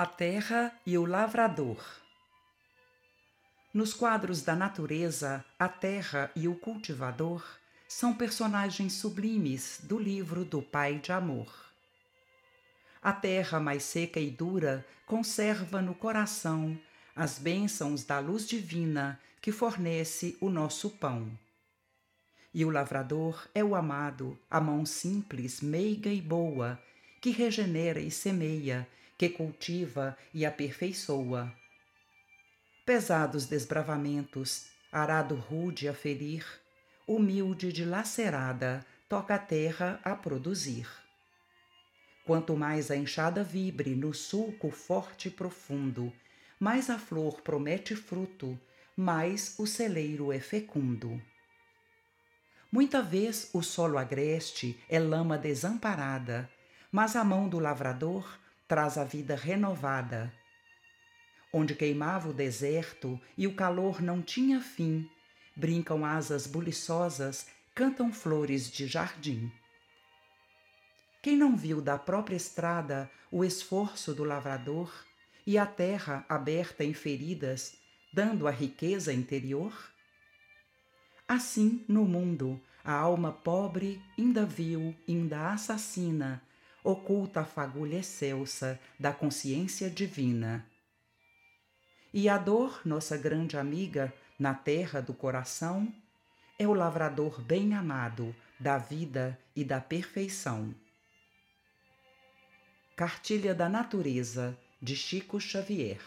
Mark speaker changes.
Speaker 1: A Terra e o Lavrador. Nos quadros da natureza, a terra e o cultivador são personagens sublimes do livro do Pai de Amor. A terra mais seca e dura conserva no coração as bênçãos da luz divina que fornece o nosso pão. E o lavrador é o amado, a mão simples, meiga e boa, que regenera e semeia que cultiva e aperfeiçoa. Pesados desbravamentos, arado rude a ferir, humilde dilacerada, toca a terra a produzir. Quanto mais a enxada vibre no sulco forte e profundo, mais a flor promete fruto, mais o celeiro é fecundo. Muita vez o solo agreste é lama desamparada, mas a mão do lavrador traz a vida renovada. Onde queimava o deserto e o calor não tinha fim, brincam asas buliçosas, cantam flores de jardim. Quem não viu da própria estrada o esforço do lavrador e a terra aberta em feridas, dando a riqueza interior? Assim, no mundo, a alma pobre, ainda vil, ainda assassina, oculta a fagulha excelsa da consciência divina. E a dor, nossa grande amiga, na terra do coração, é o lavrador bem amado da vida e da perfeição. Cartilha da Natureza, de Chico Xavier